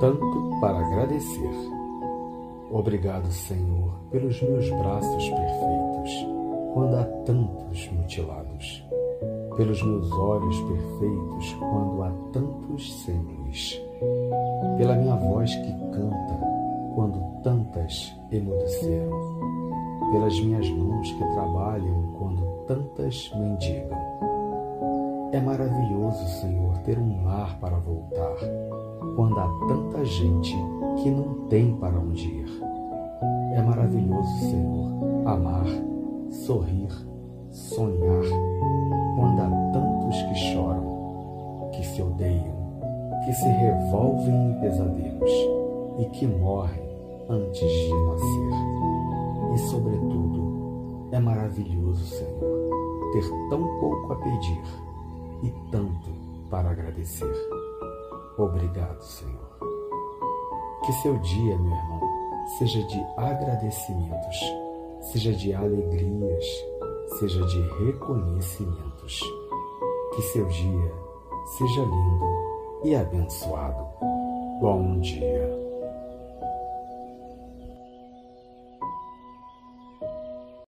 tanto para agradecer. Obrigado, Senhor, pelos meus braços perfeitos, quando há tantos mutilados, pelos meus olhos perfeitos, quando há tantos sem luz, pela minha voz que canta, quando tantas emudeceram, pelas minhas mãos que trabalham, quando tantas mendigam. É maravilhoso, Senhor, ter um lar para voltar, quando há tanta gente que não tem para onde ir. É maravilhoso, Senhor, amar, sorrir, sonhar, quando há tantos que choram, que se odeiam, que se revolvem em pesadelos e que morrem antes de nascer. E, sobretudo, é maravilhoso, Senhor, ter tão pouco a pedir e tanto para agradecer. Obrigado, Senhor. Que seu dia, meu irmão, seja de agradecimentos, seja de alegrias, seja de reconhecimentos. Que seu dia seja lindo e abençoado. Bom dia.